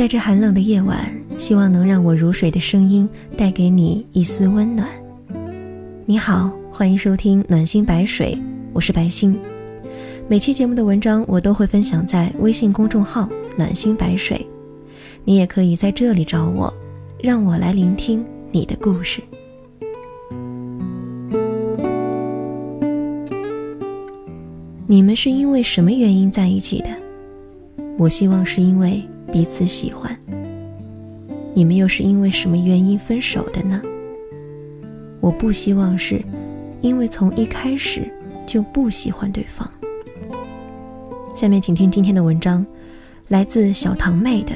在这寒冷的夜晚，希望能让我如水的声音带给你一丝温暖。你好，欢迎收听暖心白水，我是白心。每期节目的文章我都会分享在微信公众号暖心白水，你也可以在这里找我，让我来聆听你的故事。你们是因为什么原因在一起的？我希望是因为。彼此喜欢，你们又是因为什么原因分手的呢？我不希望是，因为从一开始就不喜欢对方。下面请听今天的文章，来自小堂妹的。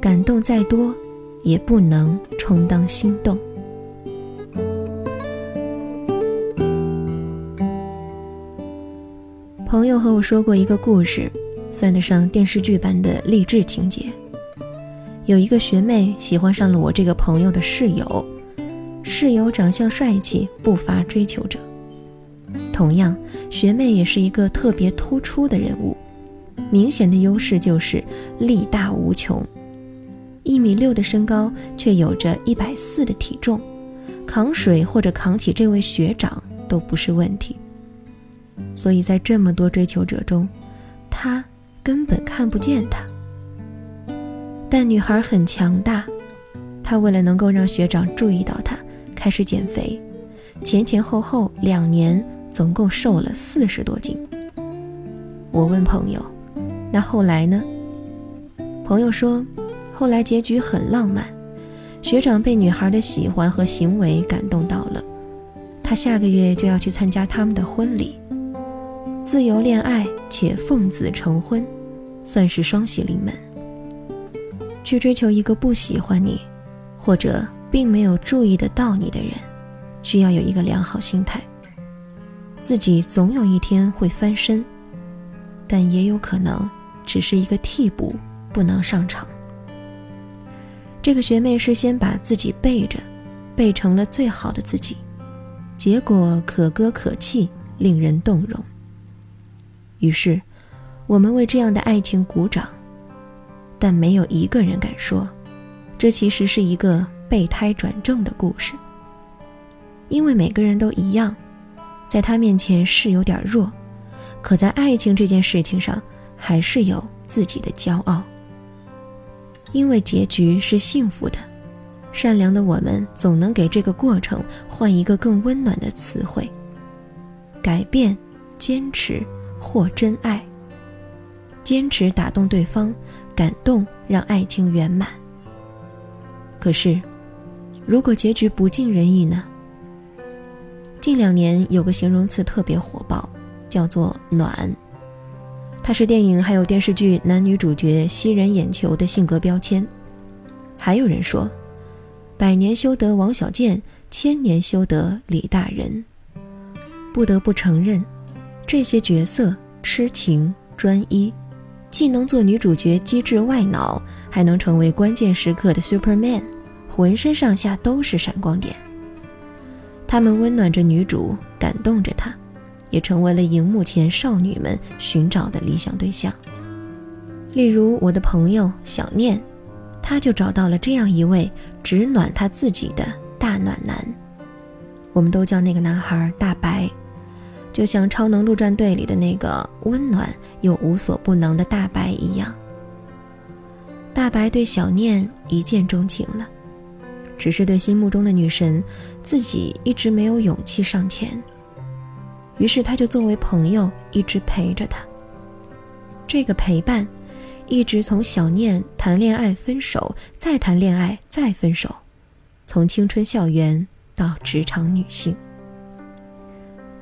感动再多，也不能充当心动。朋友和我说过一个故事。算得上电视剧般的励志情节。有一个学妹喜欢上了我这个朋友的室友，室友长相帅气，不乏追求者。同样，学妹也是一个特别突出的人物，明显的优势就是力大无穷。一米六的身高，却有着一百四的体重，扛水或者扛起这位学长都不是问题。所以在这么多追求者中，她。根本看不见他，但女孩很强大。她为了能够让学长注意到她，开始减肥，前前后后两年，总共瘦了四十多斤。我问朋友：“那后来呢？”朋友说：“后来结局很浪漫，学长被女孩的喜欢和行为感动到了，他下个月就要去参加他们的婚礼，自由恋爱且奉子成婚。”算是双喜临门。去追求一个不喜欢你，或者并没有注意得到你的人，需要有一个良好心态。自己总有一天会翻身，但也有可能只是一个替补，不能上场。这个学妹是先把自己背着，背成了最好的自己，结果可歌可泣，令人动容。于是。我们为这样的爱情鼓掌，但没有一个人敢说，这其实是一个备胎转正的故事。因为每个人都一样，在他面前是有点弱，可在爱情这件事情上，还是有自己的骄傲。因为结局是幸福的，善良的我们总能给这个过程换一个更温暖的词汇：改变、坚持或真爱。坚持打动对方，感动让爱情圆满。可是，如果结局不尽人意呢？近两年有个形容词特别火爆，叫做“暖”，它是电影还有电视剧男女主角吸人眼球的性格标签。还有人说：“百年修得王小贱，千年修得李大人。”不得不承认，这些角色痴情专一。既能做女主角机智外脑，还能成为关键时刻的 Superman，浑身上下都是闪光点。他们温暖着女主，感动着她，也成为了荧幕前少女们寻找的理想对象。例如我的朋友小念，他就找到了这样一位只暖他自己的大暖男。我们都叫那个男孩大白。就像《超能陆战队》里的那个温暖又无所不能的大白一样，大白对小念一见钟情了，只是对心目中的女神自己一直没有勇气上前。于是他就作为朋友一直陪着她。这个陪伴，一直从小念谈恋爱分手，再谈恋爱再分手，从青春校园到职场女性。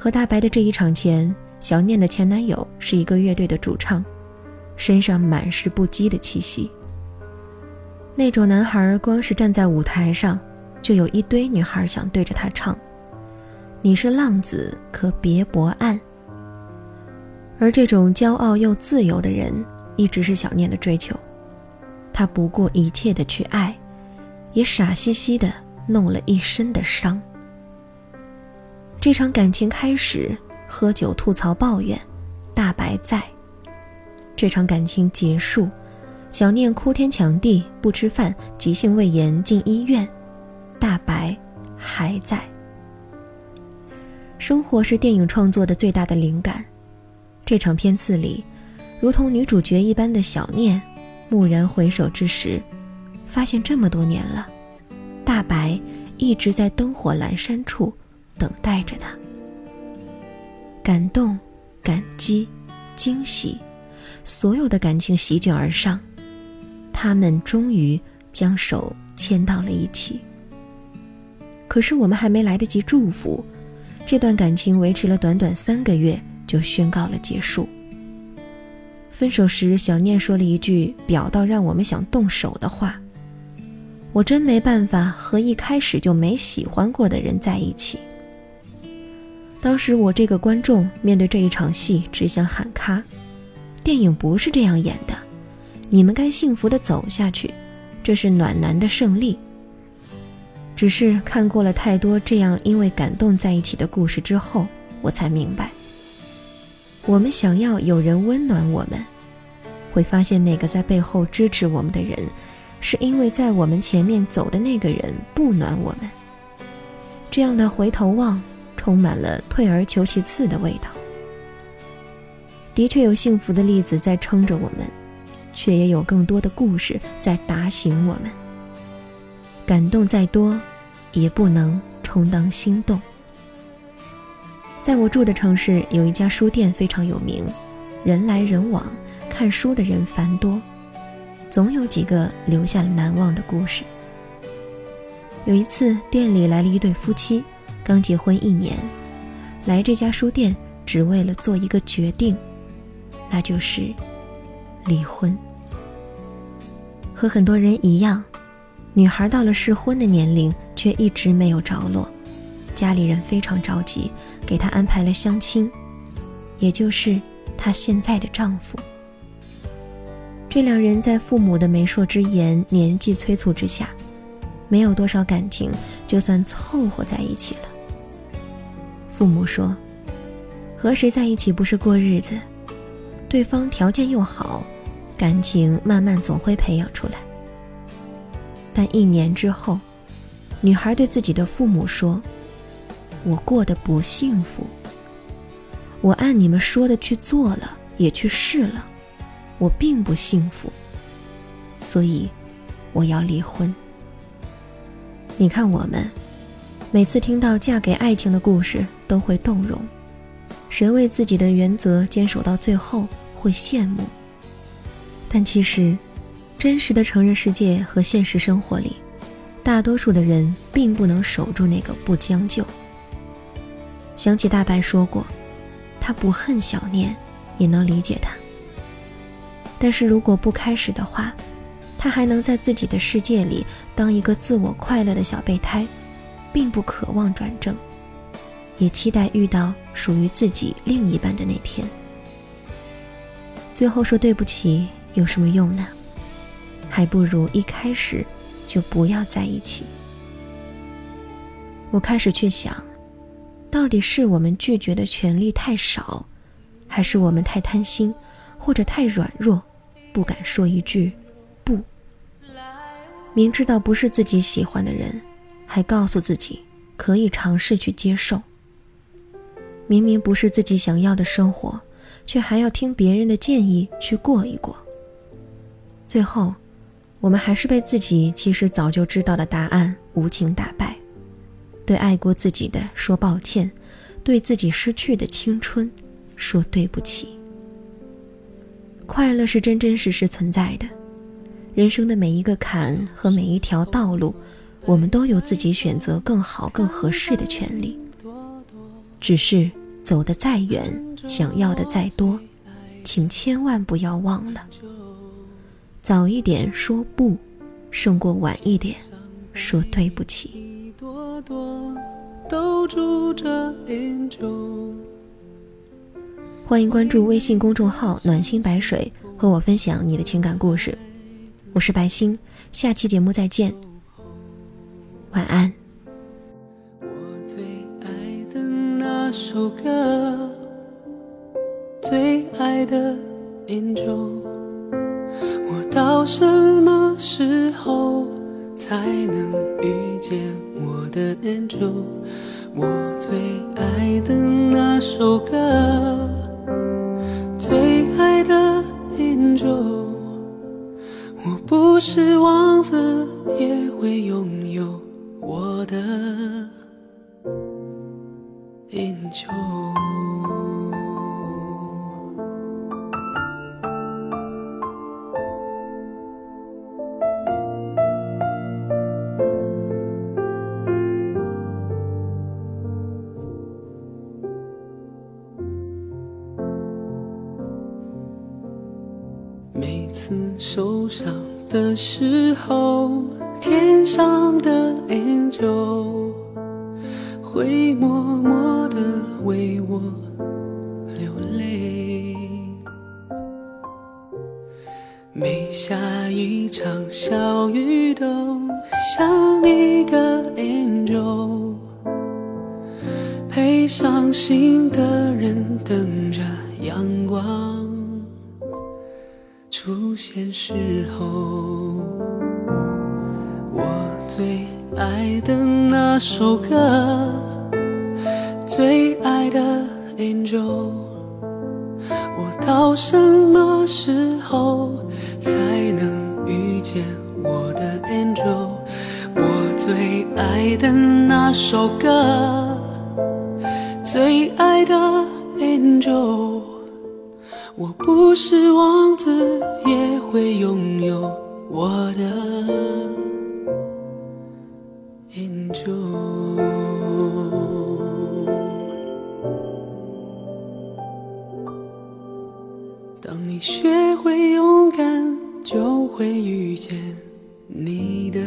和大白的这一场前，小念的前男友是一个乐队的主唱，身上满是不羁的气息。那种男孩光是站在舞台上，就有一堆女孩想对着他唱：“你是浪子，可别博岸。”而这种骄傲又自由的人，一直是小念的追求。他不顾一切的去爱，也傻兮兮的弄了一身的伤。这场感情开始，喝酒吐槽抱怨，大白在。这场感情结束，小念哭天抢地不吃饭，急性胃炎进医院，大白还在。生活是电影创作的最大的灵感。这场片次里，如同女主角一般的小念，蓦然回首之时，发现这么多年了，大白一直在灯火阑珊处等待着他。感动、感激、惊喜，所有的感情席卷而上，他们终于将手牵到了一起。可是我们还没来得及祝福。这段感情维持了短短三个月，就宣告了结束。分手时，小念说了一句表到让我们想动手的话：“我真没办法和一开始就没喜欢过的人在一起。”当时我这个观众面对这一场戏，只想喊卡。电影不是这样演的，你们该幸福的走下去，这是暖男的胜利。只是看过了太多这样因为感动在一起的故事之后，我才明白，我们想要有人温暖我们，会发现那个在背后支持我们的人，是因为在我们前面走的那个人不暖我们。这样的回头望，充满了退而求其次的味道。的确有幸福的例子在撑着我们，却也有更多的故事在打醒我们。感动再多。也不能充当心动。在我住的城市，有一家书店非常有名，人来人往，看书的人繁多，总有几个留下了难忘的故事。有一次，店里来了一对夫妻，刚结婚一年，来这家书店只为了做一个决定，那就是离婚。和很多人一样。女孩到了适婚的年龄，却一直没有着落，家里人非常着急，给她安排了相亲，也就是她现在的丈夫。这两人在父母的媒妁之言、年纪催促之下，没有多少感情，就算凑合在一起了。父母说：“和谁在一起不是过日子？对方条件又好，感情慢慢总会培养出来。”但一年之后，女孩对自己的父母说：“我过得不幸福。我按你们说的去做了，也去试了，我并不幸福。所以，我要离婚。”你看，我们每次听到嫁给爱情的故事，都会动容；谁为自己的原则坚守到最后，会羡慕。但其实，真实的成人世界和现实生活里，大多数的人并不能守住那个不将就。想起大白说过，他不恨小念，也能理解他。但是如果不开始的话，他还能在自己的世界里当一个自我快乐的小备胎，并不渴望转正，也期待遇到属于自己另一半的那天。最后说对不起有什么用呢？还不如一开始就不要在一起。我开始去想，到底是我们拒绝的权利太少，还是我们太贪心，或者太软弱，不敢说一句。明知道不是自己喜欢的人，还告诉自己可以尝试去接受。明明不是自己想要的生活，却还要听别人的建议去过一过。最后。我们还是被自己其实早就知道的答案无情打败，对爱过自己的说抱歉，对自己失去的青春说对不起。快乐是真真实实存在的，人生的每一个坎和每一条道路，我们都有自己选择更好、更合适的权利。只是走得再远，想要的再多，请千万不要忘了。早一点说不，胜过晚一点说对不起。欢迎关注微信公众号“暖心白水”，和我分享你的情感故事。我是白星，下期节目再见，晚安。我最爱的那首歌，最爱的 Angel。我。到什么时候才能遇见我的 angel？我最爱的那首歌，是王子，也会拥有我的英雄。每次受伤的时候，天上的 angel 会默默的为我流泪。每下一场小雨，都像一个 angel 陪伤心的人等出现时候，我最爱的那首歌，最爱的 angel，我到什么时候才能遇见我的 angel？我最爱的那首歌，最爱的 angel。我不是王子，也会拥有我的 angel。当你学会勇敢，就会遇见你的